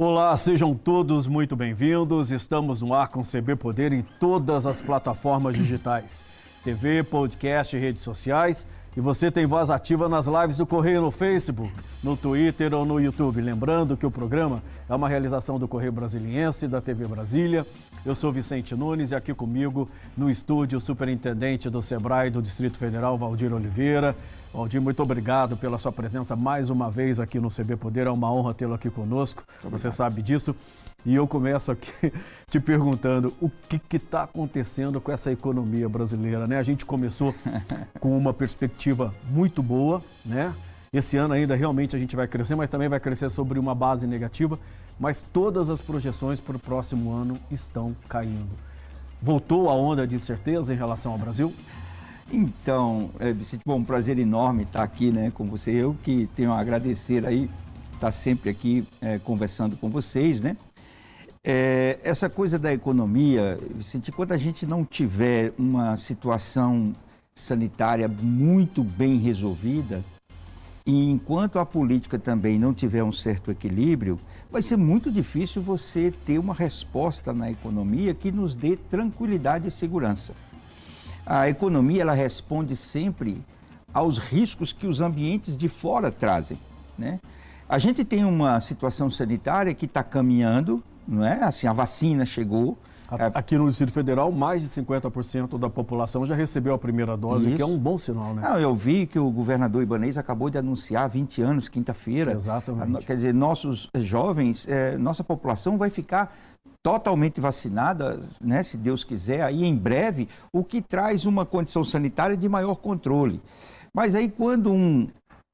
Olá, sejam todos muito bem-vindos. Estamos no ar com CB Poder em todas as plataformas digitais: TV, podcast redes sociais. E você tem voz ativa nas lives do Correio no Facebook, no Twitter ou no YouTube. Lembrando que o programa é uma realização do Correio Brasiliense, da TV Brasília. Eu sou Vicente Nunes e aqui comigo no estúdio o superintendente do SEBRAE do Distrito Federal, Valdir Oliveira. Valdir, muito obrigado pela sua presença mais uma vez aqui no CB Poder. É uma honra tê-lo aqui conosco. Você sabe disso. E eu começo aqui te perguntando o que está acontecendo com essa economia brasileira, né? A gente começou com uma perspectiva muito boa, né? Esse ano ainda realmente a gente vai crescer, mas também vai crescer sobre uma base negativa. Mas todas as projeções para o próximo ano estão caindo. Voltou a onda de incerteza em relação ao Brasil? Então, é, Vicente, bom, um prazer enorme estar aqui né, com você. Eu que tenho a agradecer aí, estar sempre aqui é, conversando com vocês, né? É, essa coisa da economia, Vicente, quando a gente não tiver uma situação sanitária muito bem resolvida, e enquanto a política também não tiver um certo equilíbrio, vai ser muito difícil você ter uma resposta na economia que nos dê tranquilidade e segurança a economia ela responde sempre aos riscos que os ambientes de fora trazem. Né? A gente tem uma situação sanitária que está caminhando, não é? Assim, a vacina chegou. É aqui no Distrito Federal, mais de 50% da população já recebeu a primeira dose, Isso. que é um bom sinal, né? Não, eu vi que o governador Ibanez acabou de anunciar 20 anos, quinta-feira. Exatamente. Quer dizer, nossos jovens, é, nossa população vai ficar totalmente vacinada, né, se Deus quiser, aí em breve, o que traz uma condição sanitária de maior controle. Mas aí quando um,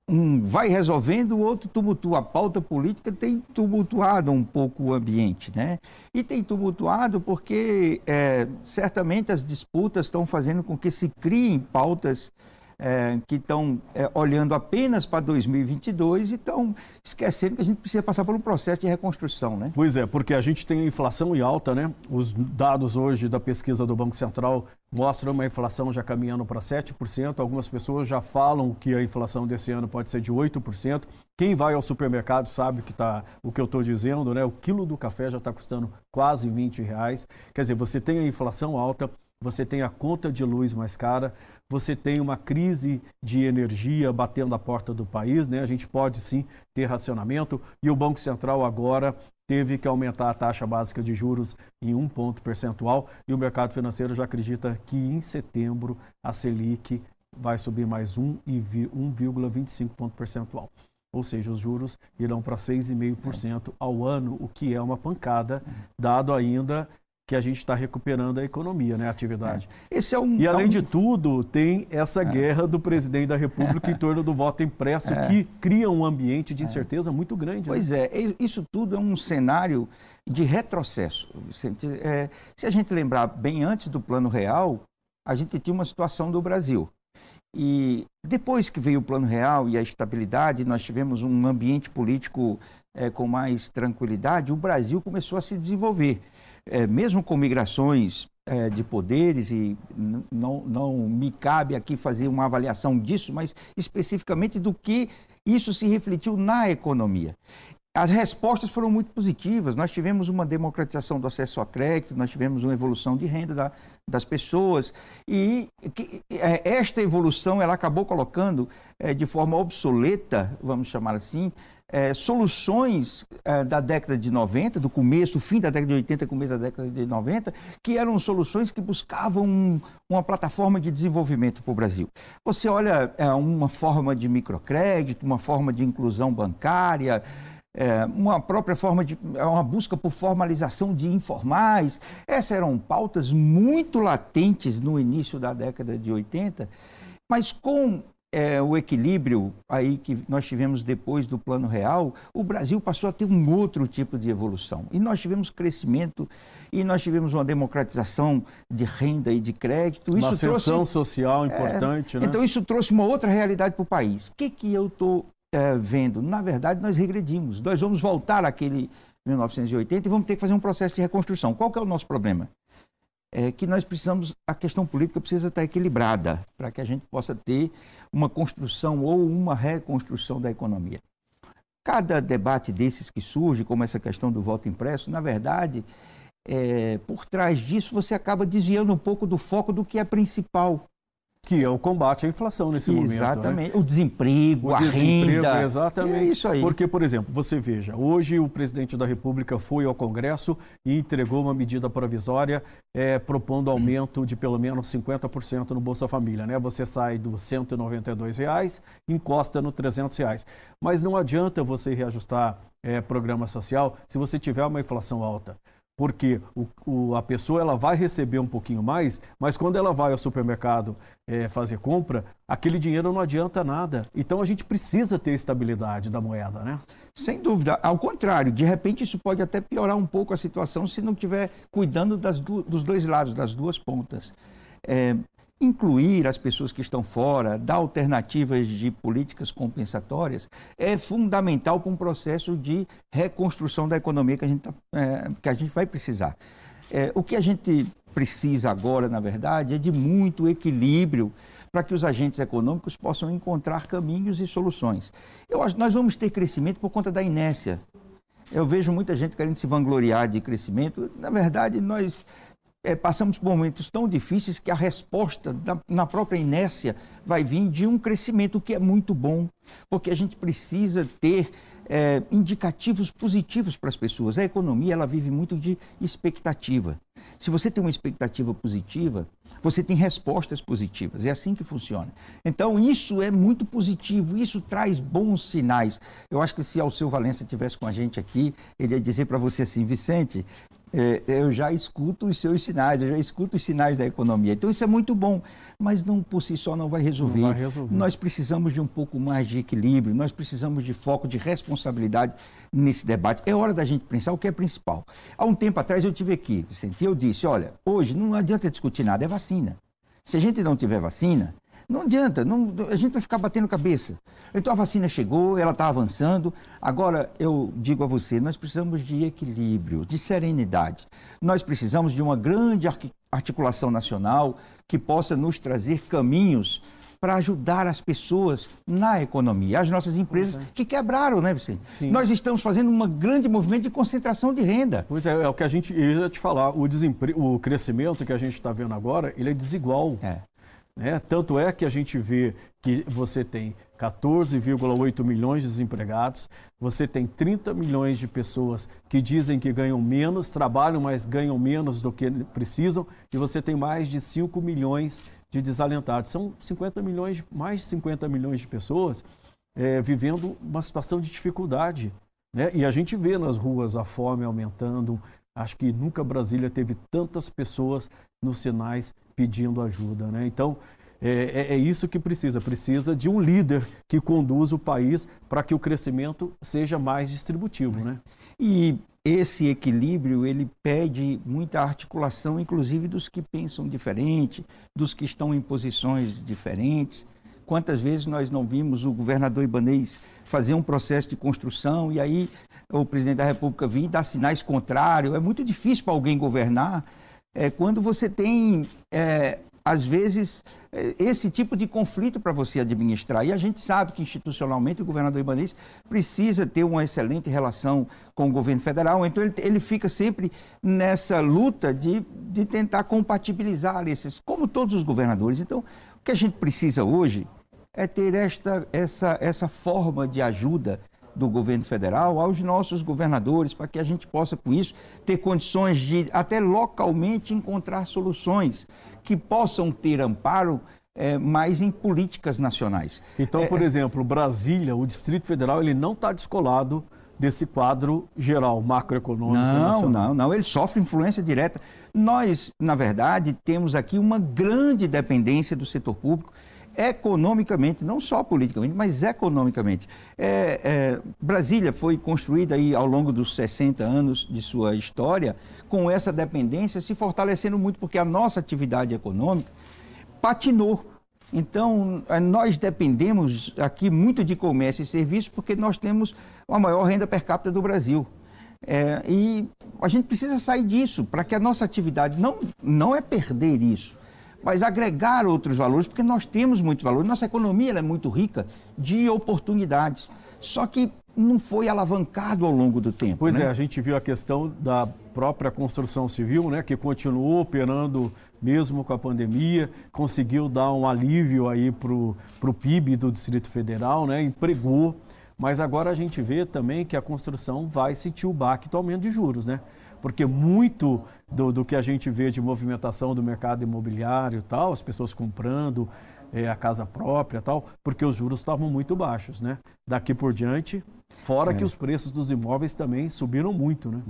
um vai resolvendo, o outro tumultua. A pauta política tem tumultuado um pouco o ambiente, né? E tem tumultuado porque é, certamente as disputas estão fazendo com que se criem pautas é, que estão é, olhando apenas para 2022 e estão esquecendo que a gente precisa passar por um processo de reconstrução, né? Pois é, porque a gente tem inflação e alta, né? Os dados hoje da pesquisa do Banco Central mostram uma inflação já caminhando para 7%. Algumas pessoas já falam que a inflação desse ano pode ser de 8%. Quem vai ao supermercado sabe que tá, o que eu estou dizendo, né? O quilo do café já está custando quase 20 reais. Quer dizer, você tem a inflação alta, você tem a conta de luz mais cara, você tem uma crise de energia batendo a porta do país, né? A gente pode sim ter racionamento e o Banco Central agora teve que aumentar a taxa básica de juros em um ponto percentual e o mercado financeiro já acredita que em setembro a Selic vai subir mais 1,25 ponto percentual. Ou seja, os juros irão para 6,5% ao ano, o que é uma pancada, dado ainda que a gente está recuperando a economia, né, a atividade. É. Esse é um, e além é um... de tudo, tem essa é. guerra do presidente da República em torno do voto impresso, é. que cria um ambiente de é. incerteza muito grande. Né? Pois né? é, isso tudo é um cenário de retrocesso. É, se a gente lembrar bem antes do Plano Real, a gente tinha uma situação do Brasil. E depois que veio o Plano Real e a estabilidade, nós tivemos um ambiente político é, com mais tranquilidade, o Brasil começou a se desenvolver é, mesmo com migrações é, de poderes, e não, não me cabe aqui fazer uma avaliação disso, mas especificamente do que isso se refletiu na economia. As respostas foram muito positivas. Nós tivemos uma democratização do acesso a crédito, nós tivemos uma evolução de renda da, das pessoas e que, é, esta evolução ela acabou colocando é, de forma obsoleta, vamos chamar assim, é, soluções é, da década de 90, do começo, fim da década de 80, começo da década de 90, que eram soluções que buscavam um, uma plataforma de desenvolvimento para o Brasil. Você olha é, uma forma de microcrédito, uma forma de inclusão bancária, é, uma própria forma de é, uma busca por formalização de informais. Essas eram pautas muito latentes no início da década de 80, mas com é, o equilíbrio aí que nós tivemos depois do Plano Real, o Brasil passou a ter um outro tipo de evolução. E nós tivemos crescimento e nós tivemos uma democratização de renda e de crédito. Uma isso ascensão trouxe, social importante, é, né? Então isso trouxe uma outra realidade para o país. O que, que eu estou é, vendo? Na verdade, nós regredimos. Nós vamos voltar àquele 1980 e vamos ter que fazer um processo de reconstrução. Qual que é o nosso problema? é que nós precisamos, a questão política precisa estar equilibrada para que a gente possa ter uma construção ou uma reconstrução da economia. cada debate desses que surge, como essa questão do voto impresso, na verdade, é, por trás disso você acaba desviando um pouco do foco do que é principal. Que é o combate à inflação nesse exatamente. momento. Né? Exatamente. Né? O desemprego, o a desemprego, renda. Exatamente. É isso aí. Porque, por exemplo, você veja, hoje o presidente da República foi ao Congresso e entregou uma medida provisória é, propondo aumento de pelo menos 50% no Bolsa Família. Né? Você sai dos 192 reais, encosta no 300 reais. Mas não adianta você reajustar é, programa social se você tiver uma inflação alta porque o, o, a pessoa ela vai receber um pouquinho mais, mas quando ela vai ao supermercado é, fazer compra, aquele dinheiro não adianta nada. Então a gente precisa ter estabilidade da moeda, né? Sem dúvida. Ao contrário, de repente isso pode até piorar um pouco a situação se não estiver cuidando do, dos dois lados, das duas pontas. É, incluir as pessoas que estão fora, dar alternativas de políticas compensatórias, é fundamental para um processo de reconstrução da economia que a gente, tá, é, que a gente vai precisar. É, o que a gente precisa agora, na verdade, é de muito equilíbrio para que os agentes econômicos possam encontrar caminhos e soluções. Eu acho nós vamos ter crescimento por conta da inércia. Eu vejo muita gente querendo se vangloriar de crescimento. Na verdade, nós é, passamos por momentos tão difíceis que a resposta da, na própria inércia vai vir de um crescimento que é muito bom, porque a gente precisa ter é, indicativos positivos para as pessoas. A economia ela vive muito de expectativa. Se você tem uma expectativa positiva, você tem respostas positivas. É assim que funciona. Então, isso é muito positivo, isso traz bons sinais. Eu acho que se Alceu Valença estivesse com a gente aqui, ele ia dizer para você assim, Vicente, eu já escuto os seus sinais, eu já escuto os sinais da economia. Então isso é muito bom, mas não por si só não vai resolver. Não vai resolver. Nós precisamos de um pouco mais de equilíbrio, nós precisamos de foco, de responsabilidade nesse debate. É hora da gente pensar o que é principal. Há um tempo atrás eu tive aqui, Vicente, e eu disse, olha, hoje não adianta discutir nada, é vacina. Se a gente não tiver vacina, não adianta, não, a gente vai ficar batendo cabeça. Então a vacina chegou, ela está avançando. Agora eu digo a você, nós precisamos de equilíbrio, de serenidade. Nós precisamos de uma grande articulação nacional que possa nos trazer caminhos para ajudar as pessoas na economia, as nossas empresas é. que quebraram, né, Vicente? Sim. Nós estamos fazendo um grande movimento de concentração de renda. Pois é, é o que a gente ia te falar, o, o crescimento que a gente está vendo agora, ele é desigual. É. Né? Tanto é que a gente vê que você tem 14,8 milhões de desempregados, você tem 30 milhões de pessoas que dizem que ganham menos, trabalham, mas ganham menos do que precisam, e você tem mais de 5 milhões de desalentados. São 50 milhões, mais de 50 milhões de pessoas é, vivendo uma situação de dificuldade. Né? E a gente vê nas ruas a fome aumentando. Acho que nunca Brasília teve tantas pessoas nos sinais pedindo ajuda. Né? Então, é, é, é, isso que precisa. Precisa de um líder que conduza o país para que o crescimento seja mais distributivo. Né? E esse equilíbrio, ele pede muita articulação, inclusive dos que pensam diferente, dos que estão em posições diferentes. Quantas vezes nós não vimos o governador Ibanês fazer um processo de construção e aí o presidente da República vir dar sinais contrários? É muito difícil para alguém governar é, quando você tem, é, às vezes, é, esse tipo de conflito para você administrar. E a gente sabe que institucionalmente o governador Ibanez precisa ter uma excelente relação com o governo federal, então ele, ele fica sempre nessa luta de, de tentar compatibilizar esses, como todos os governadores. Então, o que a gente precisa hoje é ter esta, essa, essa forma de ajuda do governo federal aos nossos governadores, para que a gente possa, com isso, ter condições de, até localmente, encontrar soluções que possam ter amparo é, mais em políticas nacionais. Então, é, por é... exemplo, Brasília, o Distrito Federal, ele não está descolado desse quadro geral, macroeconômico não, nacional. Não, não, ele sofre influência direta. Nós, na verdade, temos aqui uma grande dependência do setor público economicamente, não só politicamente, mas economicamente. É, é, Brasília foi construída aí ao longo dos 60 anos de sua história com essa dependência se fortalecendo muito, porque a nossa atividade econômica patinou. Então, é, nós dependemos aqui muito de comércio e serviços porque nós temos a maior renda per capita do Brasil. É, e a gente precisa sair disso para que a nossa atividade não, não é perder isso, mas agregar outros valores, porque nós temos muitos valores. Nossa economia é muito rica de oportunidades. Só que não foi alavancado ao longo do tempo. Pois né? é, a gente viu a questão da própria construção civil, né, que continuou operando mesmo com a pandemia, conseguiu dar um alívio aí para o PIB do Distrito Federal, né, empregou, mas agora a gente vê também que a construção vai sentir o baque do aumento de juros, né? Porque muito do, do que a gente vê de movimentação do mercado imobiliário e tal, as pessoas comprando, é, a casa própria tal, porque os juros estavam muito baixos, né? Daqui por diante, fora é. que os preços dos imóveis também subiram muito, né?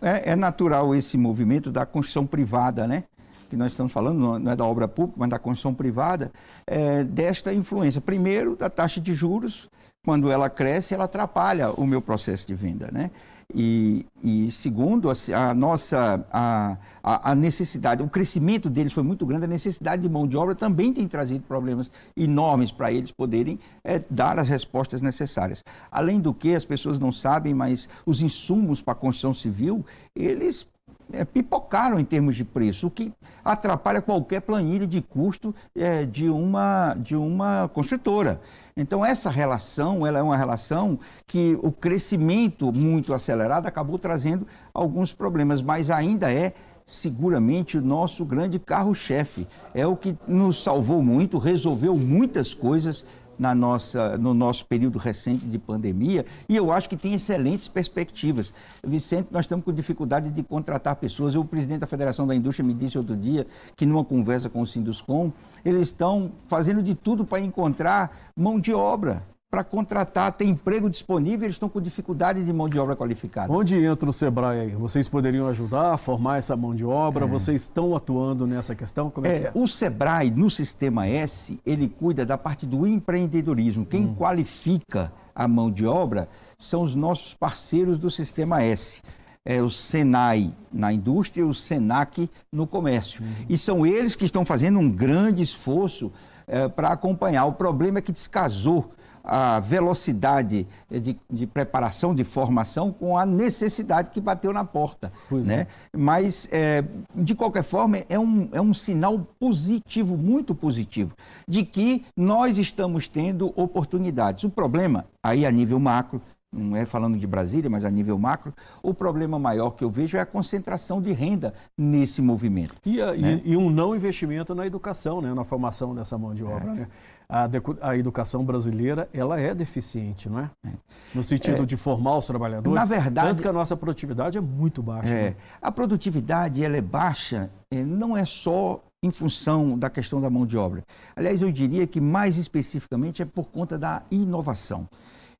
É, é natural esse movimento da construção privada, né? que nós estamos falando, não é da obra pública, mas da construção privada, é, desta influência. Primeiro, da taxa de juros, quando ela cresce, ela atrapalha o meu processo de venda, né? E, e segundo, a, nossa a, a, necessidade, o crescimento deles foi muito grande, a necessidade de mão de obra também tem trazido problemas enormes para eles poderem é, dar as respostas necessárias. Além do que, as pessoas não sabem, mas os insumos para a construção civil, eles é, pipocaram em termos de preço, o que atrapalha qualquer planilha de custo é, de, uma, de uma construtora. Então, essa relação ela é uma relação que o crescimento muito acelerado acabou trazendo alguns problemas, mas ainda é seguramente o nosso grande carro-chefe. É o que nos salvou muito, resolveu muitas coisas na nossa, no nosso período recente de pandemia e eu acho que tem excelentes perspectivas. Vicente, nós estamos com dificuldade de contratar pessoas. o presidente da Federação da Indústria me disse outro dia que numa conversa com o Sinduscom, eles estão fazendo de tudo para encontrar mão de obra para contratar, tem emprego disponível, eles estão com dificuldade de mão de obra qualificada. Onde entra o Sebrae aí? Vocês poderiam ajudar a formar essa mão de obra? É. Vocês estão atuando nessa questão? Como é, é, é? O Sebrae, no Sistema S, ele cuida da parte do empreendedorismo. Quem hum. qualifica a mão de obra são os nossos parceiros do Sistema S. É, o Senai na indústria e o Senac no comércio. Uhum. E são eles que estão fazendo um grande esforço é, para acompanhar. O problema é que descasou a velocidade de, de, preparação, de formação, com a necessidade que bateu na porta. Pois né? É. Mas, é, de qualquer forma, é um, é um sinal positivo, muito positivo, de que nós estamos tendo oportunidades. O problema, aí a nível macro, não é falando de Brasília, mas a nível macro, o problema maior que eu vejo é a concentração de renda nesse movimento. E, a, né? e, e um não investimento na educação, né? na formação dessa mão de obra. É. Né? A, a, educação brasileira ela é deficiente, não é? é. No sentido é. de formar os trabalhadores. Na verdade, tanto que a nossa produtividade é muito baixa. É. Né? A produtividade ela é baixa, é, não é só em função da questão da mão de obra. Aliás, eu diria que mais especificamente é por conta da inovação.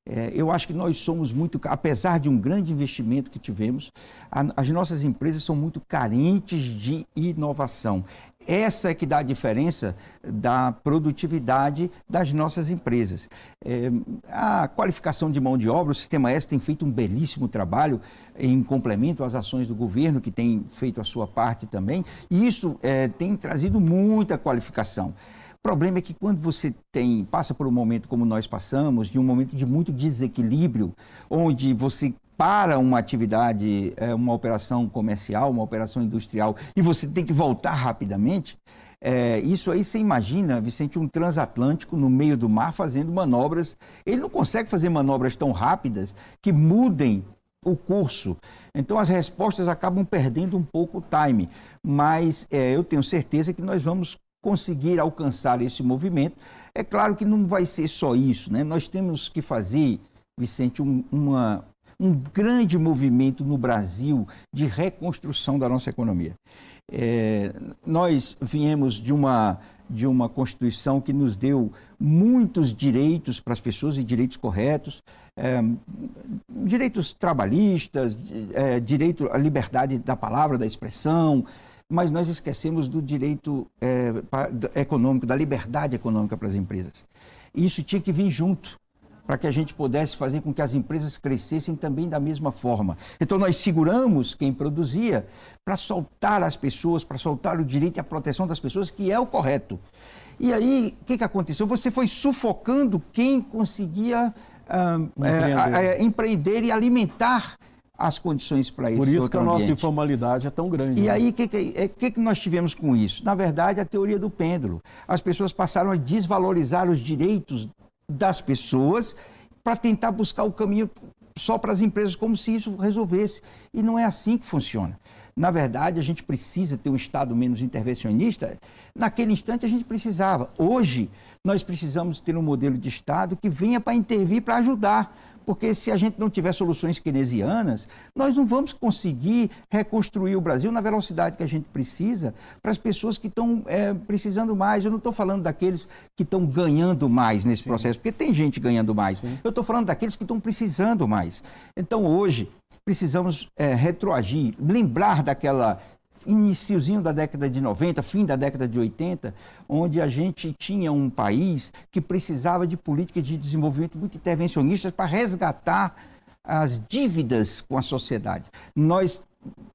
É, eu acho que nós somos muito, apesar de um grande investimento que tivemos, a, as nossas empresas são muito carentes de inovação. Essa é que dá a diferença da produtividade das nossas empresas. É, a qualificação de mão de obra, o Sistema S tem feito um belíssimo trabalho em complemento às ações do governo, que tem feito a sua parte também, e isso é, tem trazido muita qualificação. O problema é que quando você tem, passa por um momento como nós passamos, de um momento de muito desequilíbrio, onde você para uma atividade, é, uma operação comercial, uma operação industrial, e você tem que voltar rapidamente, é, isso aí você imagina, Vicente, um transatlântico no meio do mar fazendo manobras. Ele não consegue fazer manobras tão rápidas que mudem o curso. Então as respostas acabam perdendo um pouco o time. Mas é, eu tenho certeza que nós vamos conseguir alcançar esse movimento. É claro que não vai ser só isso, né? Nós temos que fazer, Vicente, um, uma, um grande movimento no Brasil de reconstrução da nossa economia. É, nós viemos de uma, de uma Constituição que nos deu muitos direitos para as pessoas e direitos corretos, é, direitos trabalhistas, é, direito à liberdade da palavra, da expressão, mas nós esquecemos do direito é, econômico, da liberdade econômica para as empresas. Isso tinha que vir junto para que a gente pudesse fazer com que as empresas crescessem também da mesma forma. Então nós seguramos quem produzia para soltar as pessoas, para soltar o direito e a proteção das pessoas, que é o correto. E aí, o que, que aconteceu? Você foi sufocando quem conseguia ah. É, é, empreender e alimentar as condições para isso. Por isso que a ambiente. nossa informalidade é tão grande. E né? aí, o que, que, é, que, que nós tivemos com isso? Na verdade, a teoria do pêndulo. As pessoas passaram a desvalorizar os direitos das pessoas para tentar buscar o caminho só para as empresas, como se isso resolvesse. E não é assim que funciona. Na verdade, a gente precisa ter um Estado menos intervencionista. Naquele instante, a gente precisava. Hoje, nós precisamos ter um modelo de Estado que venha para intervir, para ajudar. Porque se a gente não tiver soluções keynesianas, nós não vamos conseguir reconstruir o Brasil na velocidade que a gente precisa para as pessoas que estão é, precisando mais. Eu não estou falando daqueles que estão ganhando mais nesse Sim. processo, porque tem gente ganhando mais. Sim. Eu estou falando daqueles que estão precisando mais. Então, hoje, precisamos é, retroagir, lembrar daquela iniciozinho da década de 90, fim da década de 80, onde a gente tinha um país que precisava de políticas de desenvolvimento muito intervencionistas para resgatar as dívidas com a sociedade. Nós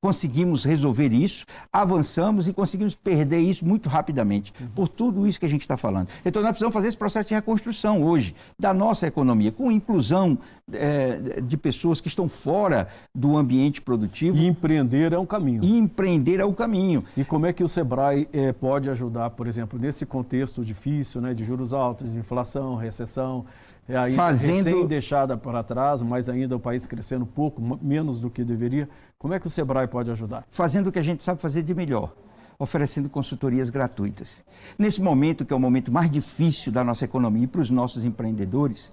conseguimos resolver isso, avançamos e conseguimos perder isso muito rapidamente, por tudo isso que a gente está falando. Então, nós precisamos fazer esse processo de reconstrução hoje da nossa economia, com inclusão é, de pessoas que estão fora do ambiente produtivo. E empreender é um caminho. E empreender é o caminho. E como é que o Sebrae é, pode ajudar, por exemplo, nesse contexto difícil, né, de juros altos, de inflação, recessão, é Fazendo... recém deixada para trás, mas ainda o país crescendo pouco, menos do que deveria. Como é que o Sebrae pode ajudar? Fazendo o que a gente sabe fazer de melhor, oferecendo consultorias gratuitas. Nesse momento, que é o momento mais difícil da nossa economia e para os nossos empreendedores,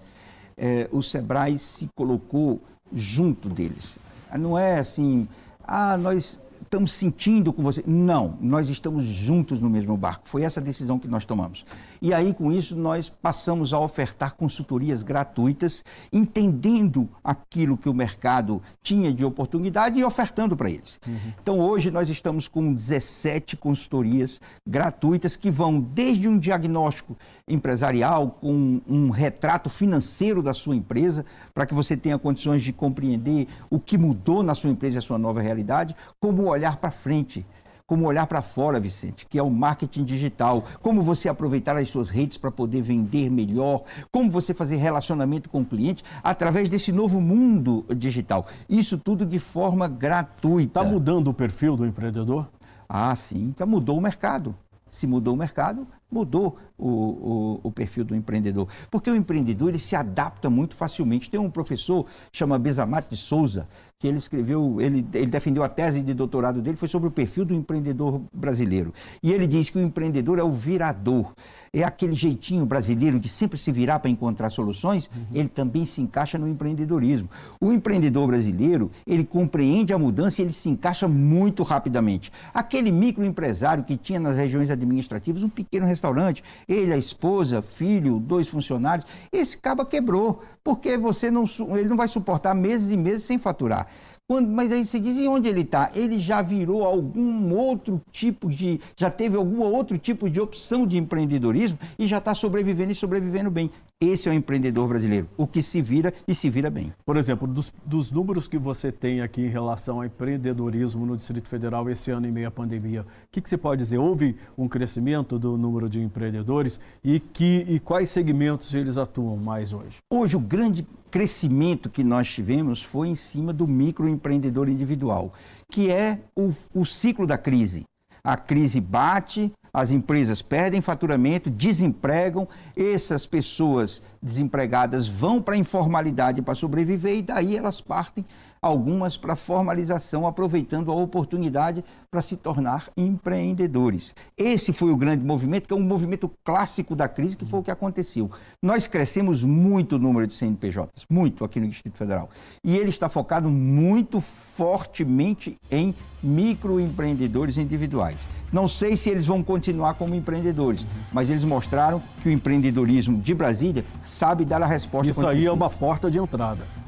é, o Sebrae se colocou junto deles. Não é assim, ah, nós estamos sentindo com você. Não, nós estamos juntos no mesmo barco. Foi essa decisão que nós tomamos. E aí, com isso, nós passamos a ofertar consultorias gratuitas, entendendo aquilo que o mercado tinha de oportunidade e ofertando para eles. Uhum. Então, hoje, nós estamos com 17 consultorias gratuitas que vão desde um diagnóstico empresarial, com um retrato financeiro da sua empresa, para que você tenha condições de compreender o que mudou na sua empresa e a sua nova realidade, como olhar para frente como olhar para fora, Vicente, que é o marketing digital, como você aproveitar as suas redes para poder vender melhor, como você fazer relacionamento com o cliente através desse novo mundo digital. Isso tudo de forma gratuita. Está mudando o perfil do empreendedor? Ah, sim, já mudou o mercado. Se mudou o mercado, mudou o, o, o, perfil do empreendedor. Porque o empreendedor ele se adapta muito facilmente. Tem um professor, chama Bezamat de Souza, que ele escreveu, ele, ele defendeu a tese de doutorado dele, foi sobre o perfil do empreendedor brasileiro. E ele diz que o empreendedor é o virador. É aquele jeitinho brasileiro de sempre se virar para encontrar soluções, uhum. ele também se encaixa no empreendedorismo. O empreendedor brasileiro, ele compreende a mudança e ele se encaixa muito rapidamente. Aquele microempresário que tinha nas regiões administrativas um pequeno restaurante, ele, a esposa, filho, dois funcionários, esse caba quebrou, porque você não, ele não vai suportar meses e meses sem faturar. Quando, mas aí você diz, e onde ele está? Ele já virou algum outro tipo de. já teve algum outro tipo de opção de empreendedorismo e já está sobrevivendo e sobrevivendo bem. Esse é o empreendedor brasileiro, o que se vira e se vira bem. Por exemplo, dos, dos números que você tem aqui em relação ao empreendedorismo no Distrito Federal esse ano em meio à pandemia, o que, que você pode dizer? Houve um crescimento do número de empreendedores e, que, e quais segmentos eles atuam mais hoje? Hoje, o grande crescimento que nós tivemos foi em cima do microempreendedor individual, que é o, o ciclo da crise. A crise bate, as empresas perdem faturamento, desempregam, essas pessoas desempregadas vão para a informalidade para sobreviver e daí elas partem algumas para formalização, aproveitando a oportunidade para se tornar empreendedores. Esse foi o grande movimento, que é um movimento clássico da crise, que foi o que aconteceu. Nós crescemos muito o número de CNPJs, muito aqui no Distrito Federal. E ele está focado muito fortemente em microempreendedores individuais. Não sei se eles vão continuar como empreendedores, mas eles mostraram que o empreendedorismo de Brasília sabe dar a resposta. Isso aí é uma porta de entrada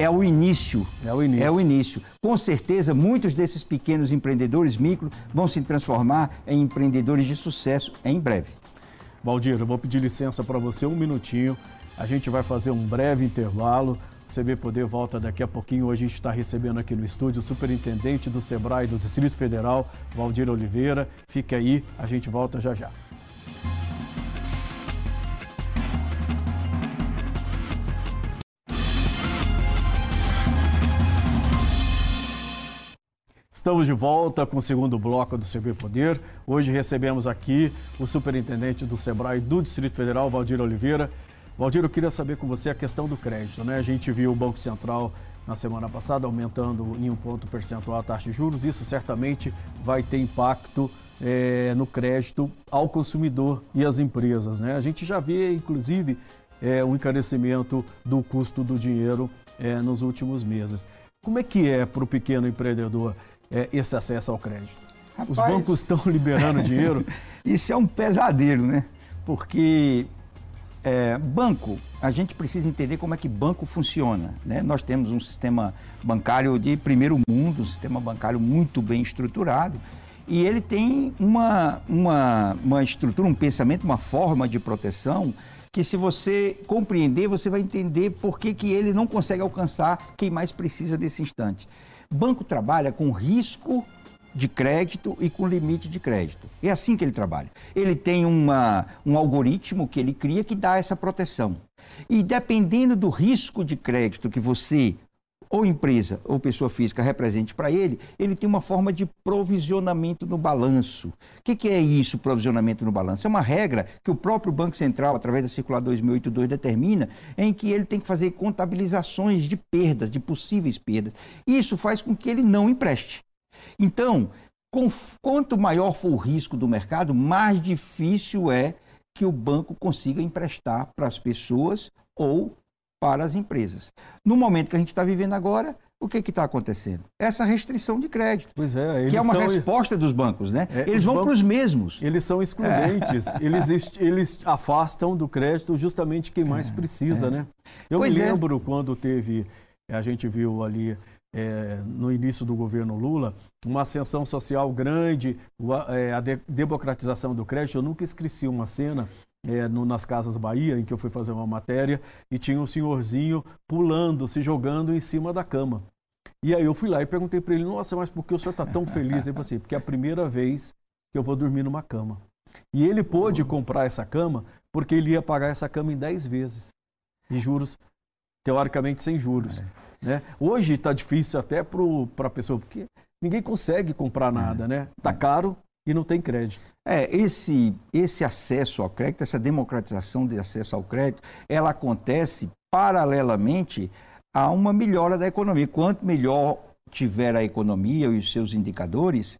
é o início. É o início. É o início. Com certeza, muitos desses pequenos empreendedores micro vão se transformar em empreendedores de sucesso em breve. Valdir, eu vou pedir licença para você um minutinho. A gente vai fazer um breve intervalo. O CB Poder volta daqui a pouquinho. Hoje a gente está recebendo aqui no estúdio o superintendente do SEBRAE do Distrito Federal, Valdir Oliveira. Fique aí, a gente volta já já. Estamos de volta com o segundo bloco do CB Poder. Hoje recebemos aqui o superintendente do SEBRAE do Distrito Federal, Valdir Oliveira. Valdir, eu queria saber com você a questão do crédito. Né? A gente viu o Banco Central na semana passada aumentando em um ponto percentual a taxa de juros. Isso certamente vai ter impacto é, no crédito ao consumidor e às empresas. Né? A gente já vê, inclusive, é, o encarecimento do custo do dinheiro é, nos últimos meses. Como é que é para o pequeno empreendedor é, esse acesso ao crédito? Rapaz, Os bancos estão liberando dinheiro? Isso é um pesadelo, né? Porque é, banco, a gente precisa entender como é que banco funciona. Né? Nós temos um sistema bancário de primeiro mundo, um sistema bancário muito bem estruturado, e ele tem uma, uma, uma estrutura, um pensamento, uma forma de proteção que se você compreender, você vai entender por que, que ele não consegue alcançar quem mais precisa nesse instante. Banco trabalha com risco de crédito e com limite de crédito. É assim que ele trabalha. Ele tem uma, um algoritmo que ele cria que dá essa proteção. E dependendo do risco de crédito que você, ou empresa, ou pessoa física, represente para ele, ele tem uma forma de provisionamento no balanço. O que, que é isso, provisionamento no balanço? É uma regra que o próprio Banco Central, através da circular 2082, determina, em que ele tem que fazer contabilizações de perdas, de possíveis perdas. Isso faz com que ele não empreste. Então, com, quanto maior for o risco do mercado, mais difícil é que o banco consiga emprestar para as pessoas ou para as empresas. No momento que a gente está vivendo agora, o que está acontecendo? Essa restrição de crédito. Pois é, que é uma estão... resposta dos bancos, né? É, eles vão bancos, para os mesmos. Eles são excludentes. É. Eles, eles afastam do crédito justamente quem mais é, precisa, é. né? Eu pois me é. lembro quando teve, a gente viu ali é, no início do governo Lula, uma ascensão social grande, a de, democratização do crédito. Eu nunca esqueci uma cena é, no, nas Casas Bahia, em que eu fui fazer uma matéria, e tinha um senhorzinho pulando, se jogando em cima da cama. E aí eu fui lá e perguntei para ele, nossa, mas por que o senhor está tão feliz? Ele falou assim, porque é a primeira vez que eu vou dormir numa cama. E ele pôde comprar essa cama porque ele ia pagar essa cama em 10 vezes. De juros, teoricamente sem juros. É. Né? Hoje está difícil até para a pessoa, porque ninguém consegue comprar nada, é. né? Está caro e não tem crédito. É, esse, esse acesso ao crédito, essa democratização de acesso ao crédito, ela acontece paralelamente a uma melhora da economia. Quanto melhor tiver a economia e os seus indicadores,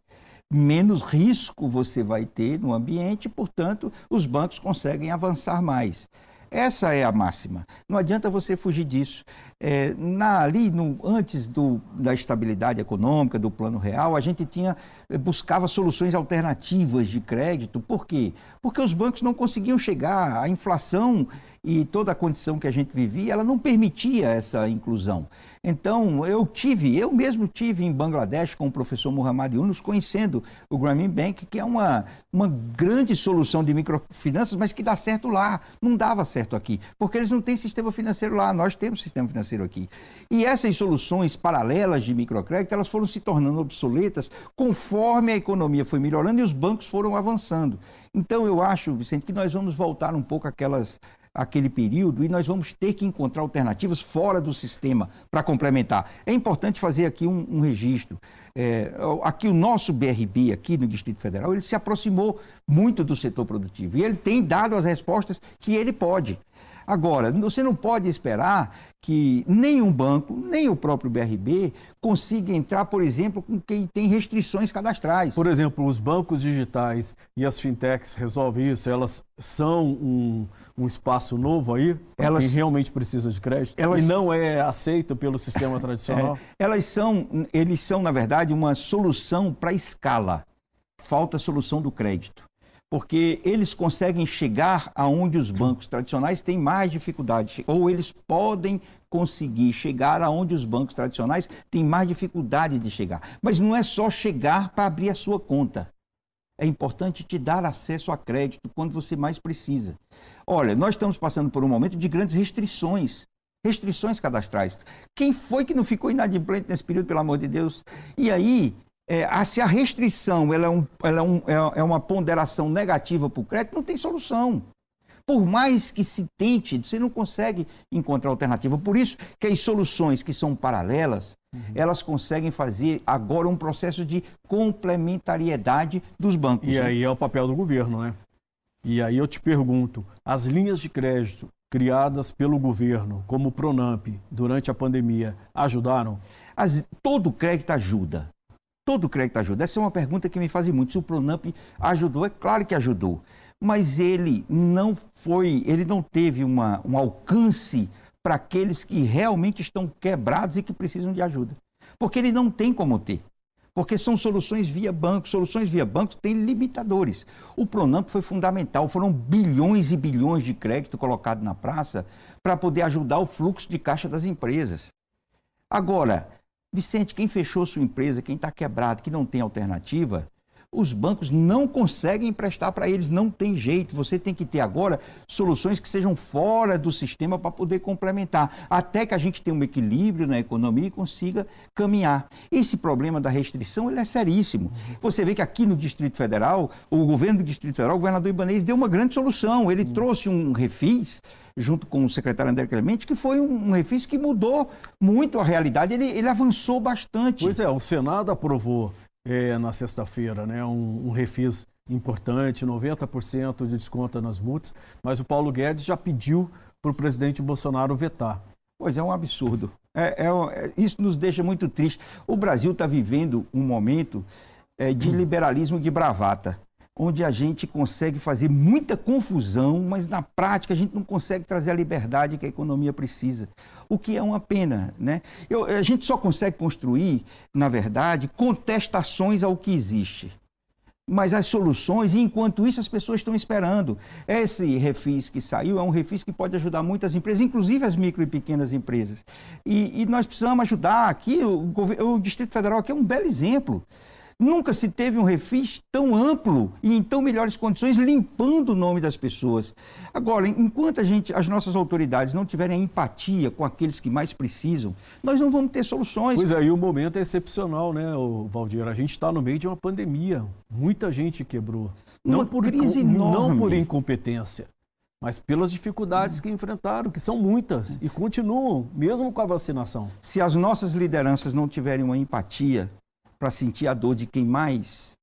menos risco você vai ter no ambiente, portanto, os bancos conseguem avançar mais. Essa é a máxima. Não adianta você fugir disso. É, na, ali, no, antes do, da estabilidade econômica, do plano real, a gente tinha eh, buscava soluções alternativas de crédito. Por quê? Porque os bancos não conseguiam chegar. A inflação e toda a condição que a gente vivia, ela não permitia essa inclusão. Então, eu tive, eu mesmo tive em Bangladesh com o professor Muhammad Yunus, conhecendo o Grameen Bank, que é uma, uma grande solução de microfinanças, mas que dá certo lá, não dava certo aqui, porque eles não têm sistema financeiro lá, nós temos sistema financeiro aqui. E essas soluções paralelas de microcrédito, elas foram se tornando obsoletas conforme a economia foi melhorando e os bancos foram avançando. Então, eu acho, Vicente, que nós vamos voltar um pouco àquelas aquele período e nós vamos ter que encontrar alternativas fora do sistema para complementar. É importante fazer aqui um, um registro. É, aqui o nosso BRB, aqui no Distrito Federal, ele se aproximou muito do setor produtivo e ele tem dado as respostas que ele pode. Agora, você não pode esperar que nenhum banco, nem o próprio BRB, consiga entrar, por exemplo, com quem tem restrições cadastrais. Por exemplo, os bancos digitais e as fintechs resolvem isso? Elas são um, um espaço novo aí para elas, quem realmente precisa de crédito elas, e não é aceito pelo sistema tradicional? É, elas são, eles são, na verdade, uma solução para escala. Falta solução do crédito porque eles conseguem chegar aonde os bancos tradicionais têm mais dificuldade, ou eles podem conseguir chegar aonde os bancos tradicionais têm mais dificuldade de chegar. Mas não é só chegar para abrir a sua conta. É importante te dar acesso a crédito quando você mais precisa. Olha, nós estamos passando por um momento de grandes restrições restrições cadastrais. Quem foi que não ficou inadimplente nesse período, pelo amor de Deus? E aí, é, se a restrição ela é, um, ela é, um, é, é uma ponderação negativa para o crédito, não tem solução. Por mais que se tente, você não consegue encontrar alternativa. Por isso que as soluções que são paralelas, uhum. elas conseguem fazer agora um processo de complementariedade dos bancos. E né? aí é o papel do governo, né? E aí eu te pergunto, as linhas de crédito criadas pelo governo, como o Pronamp, durante a pandemia, ajudaram? As, todo crédito ajuda. Todo crédito ajuda. Essa é uma pergunta que me fazem muito. Se o Pronamp ajudou, é claro que ajudou. Mas ele não foi, ele não teve uma, um alcance para aqueles que realmente estão quebrados e que precisam de ajuda. Porque ele não tem como ter porque são soluções via banco. Soluções via banco têm limitadores. O Pronamp foi fundamental, foram bilhões e bilhões de crédito colocado na praça para poder ajudar o fluxo de caixa das empresas. Agora, Vicente, quem fechou sua empresa, quem está quebrado, que não tem alternativa, os bancos não conseguem emprestar para eles, não tem jeito. Você tem que ter agora soluções que sejam fora do sistema para poder complementar, até que a gente tenha um equilíbrio na economia e consiga caminhar. Esse problema da restrição ele é seríssimo. Você vê que aqui no Distrito Federal, o governo do Distrito Federal, o governador Ibanez, deu uma grande solução. Ele hum. trouxe um refis junto com o secretário André Clemente, que foi um, um refis que mudou muito a realidade, ele, ele avançou bastante. Pois é, o Senado aprovou é, na sexta-feira, né? Um, um, refis importante, 90% de desconto nas multas, mas o Paulo Guedes já pediu para o presidente Bolsonaro vetar. Pois é um absurdo. É, é, é isso nos deixa muito triste. O Brasil está vivendo um momento é, de liberalismo de bravata onde a gente consegue fazer muita confusão, mas na prática a gente não consegue trazer a liberdade que a economia precisa, o que é uma pena. Né? Eu, a gente só consegue construir, na verdade, contestações ao que existe. Mas as soluções, enquanto isso as pessoas estão esperando. Esse refis que saiu é um refis que pode ajudar muitas empresas, inclusive as micro e pequenas empresas. E, e nós precisamos ajudar aqui, o, o Distrito Federal aqui é um belo exemplo. Nunca se teve um refis tão amplo e em tão melhores condições, limpando o nome das pessoas. Agora, enquanto a gente, as nossas autoridades não tiverem empatia com aqueles que mais precisam, nós não vamos ter soluções. Pois é, e o momento é excepcional, né, Valdir? A gente está no meio de uma pandemia. Muita gente quebrou. Uma não por, crise enorme. Não por incompetência, mas pelas dificuldades que enfrentaram, que são muitas e continuam, mesmo com a vacinação. Se as nossas lideranças não tiverem uma empatia para sentir a dor de quem mais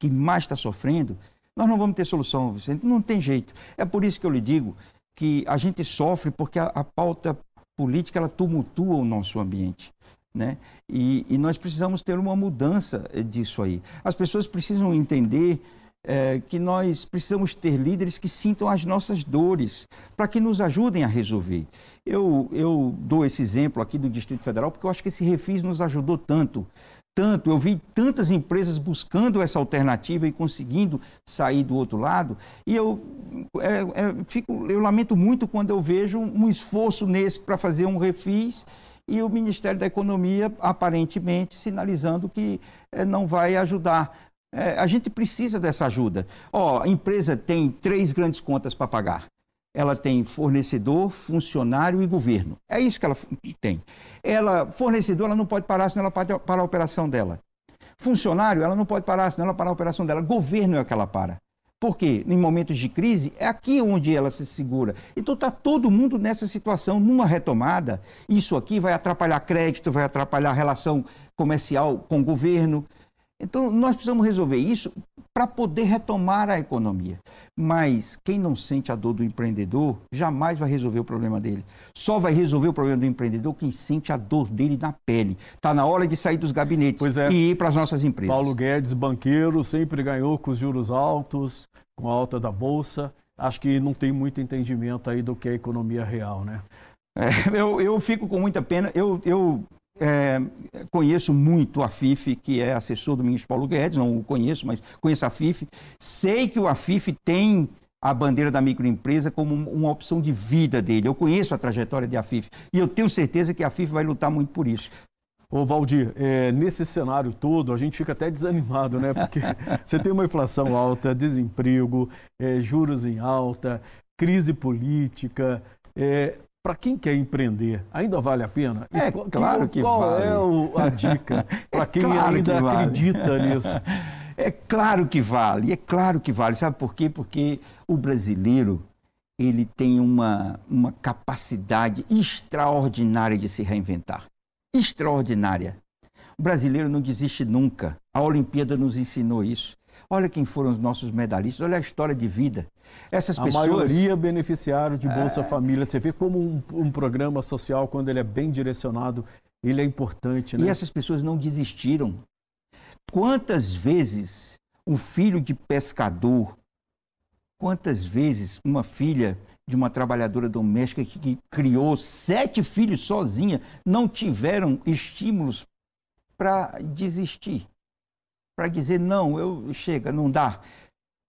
quem mais está sofrendo, nós não vamos ter solução, Vicente. Não tem jeito. É por isso que eu lhe digo que a gente sofre porque a, a pauta política ela tumultua o nosso ambiente. Né? E, e, nós precisamos ter uma mudança eh, disso aí. As pessoas precisam entender é, que nós precisamos ter líderes que sintam as nossas dores, para que nos ajudem a resolver. Eu, eu dou esse exemplo aqui do Distrito Federal porque eu acho que esse refis nos ajudou tanto tanto, eu vi tantas empresas buscando essa alternativa e conseguindo sair do outro lado, e eu, é, é, fico, eu lamento muito quando eu vejo um esforço nesse para fazer um refis e o Ministério da Economia aparentemente sinalizando que é, não vai ajudar. É, a gente precisa dessa ajuda. Ó, a empresa tem três grandes contas para pagar ela tem fornecedor, funcionário e governo. É isso que ela tem. Ela, fornecedor, ela não pode parar, senão ela parar a operação dela. Funcionário, ela não pode parar, senão ela parar a operação dela. Governo é que ela para. Por quê? Em momentos de crise, é aqui onde ela se segura. Então está todo mundo nessa situação, numa retomada. Isso aqui vai atrapalhar crédito, vai atrapalhar a relação comercial com o governo. Então, nós precisamos resolver isso para poder retomar a economia. Mas quem não sente a dor do empreendedor jamais vai resolver o problema dele. Só vai resolver o problema do empreendedor quem sente a dor dele na pele. Está na hora de sair dos gabinetes é. e ir para as nossas empresas. Paulo Guedes, banqueiro, sempre ganhou com os juros altos, com a alta da bolsa. Acho que não tem muito entendimento aí do que é economia real, né? É, eu, eu fico com muita pena. Eu, eu é, conheço muito a FIF, que é assessor do ministro Paulo Guedes, não o conheço, mas conheço a FIF. Sei que o AFIF tem a bandeira da microempresa como uma opção de vida dele. Eu conheço a trajetória de AFIF e eu tenho certeza que a FIF vai lutar muito por isso. Ô Valdir, é, nesse cenário todo, a gente fica até desanimado, né? Porque você tem uma inflação alta, desemprego, é, juros em alta, crise política. É, para quem quer empreender, ainda vale a pena? É qual, claro que qual vale. Qual é a dica para é quem claro ainda que acredita vale. nisso? É claro que vale, é claro que vale. Sabe por quê? Porque o brasileiro ele tem uma, uma capacidade extraordinária de se reinventar. Extraordinária. O brasileiro não desiste nunca. A Olimpíada nos ensinou isso. Olha quem foram os nossos medalhistas, olha a história de vida. Essas a pessoas. A maioria beneficiário de Bolsa é... Família. Você vê como um, um, programa social, quando ele é bem direcionado, ele é importante. Né? E essas pessoas não desistiram. Quantas vezes um filho de pescador, quantas vezes uma filha de uma trabalhadora doméstica que criou sete filhos sozinha não tiveram estímulos para desistir, para dizer não, eu chega, não dá.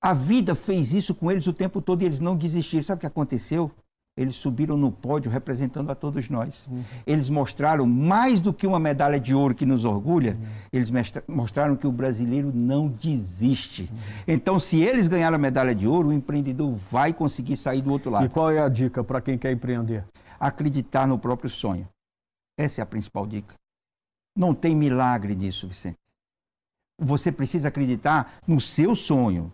A vida fez isso com eles o tempo todo e eles não desistiram. Sabe o que aconteceu? Eles subiram no pódio representando a todos nós. Uhum. Eles mostraram mais do que uma medalha de ouro que nos orgulha, uhum. eles mostraram que o brasileiro não desiste. Uhum. Então, se eles ganharam a medalha de ouro, o empreendedor vai conseguir sair do outro lado. E qual é a dica para quem quer empreender? Acreditar no próprio sonho. Essa é a principal dica. Não tem milagre nisso, Vicente. Você precisa acreditar no seu sonho.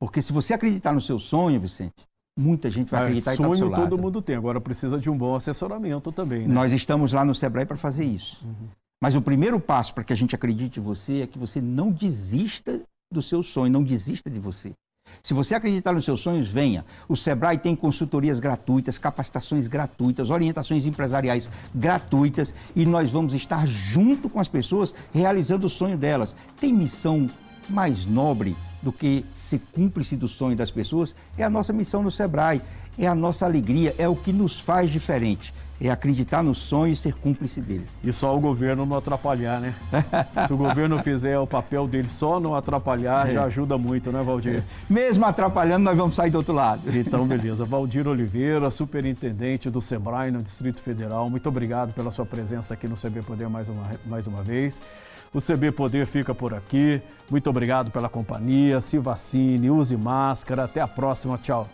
Porque se você acreditar no seu sonho, Vicente, muita gente vai acreditar é, e tá sonho todo mundo tem, agora precisa de um bom assessoramento também. Né? Nós estamos lá no Sebrae para fazer isso. Uhum. Mas o primeiro passo para que a gente acredite em você é que você não desista do seu sonho, não desista de você. Se você acreditar nos seus sonhos, venha. O Sebrae tem consultorias gratuitas, capacitações gratuitas, orientações empresariais gratuitas e nós vamos estar junto com as pessoas realizando o sonho delas. Tem missão mais nobre do que ser cúmplice do sonho das pessoas, é a nossa missão no Sebrae, é a nossa alegria, é o que nos faz diferente. É acreditar no sonho e ser cúmplice dele. E só o governo não atrapalhar, né? Se o governo fizer o papel dele só não atrapalhar, é. já ajuda muito, né, Valdir? É. Mesmo atrapalhando, nós vamos sair do outro lado. Então, beleza. Valdir Oliveira, superintendente do SEBRAE no Distrito Federal, muito obrigado pela sua presença aqui no CB Poder mais uma, mais uma vez. O CB Poder fica por aqui. Muito obrigado pela companhia. Se vacine, use máscara. Até a próxima. Tchau.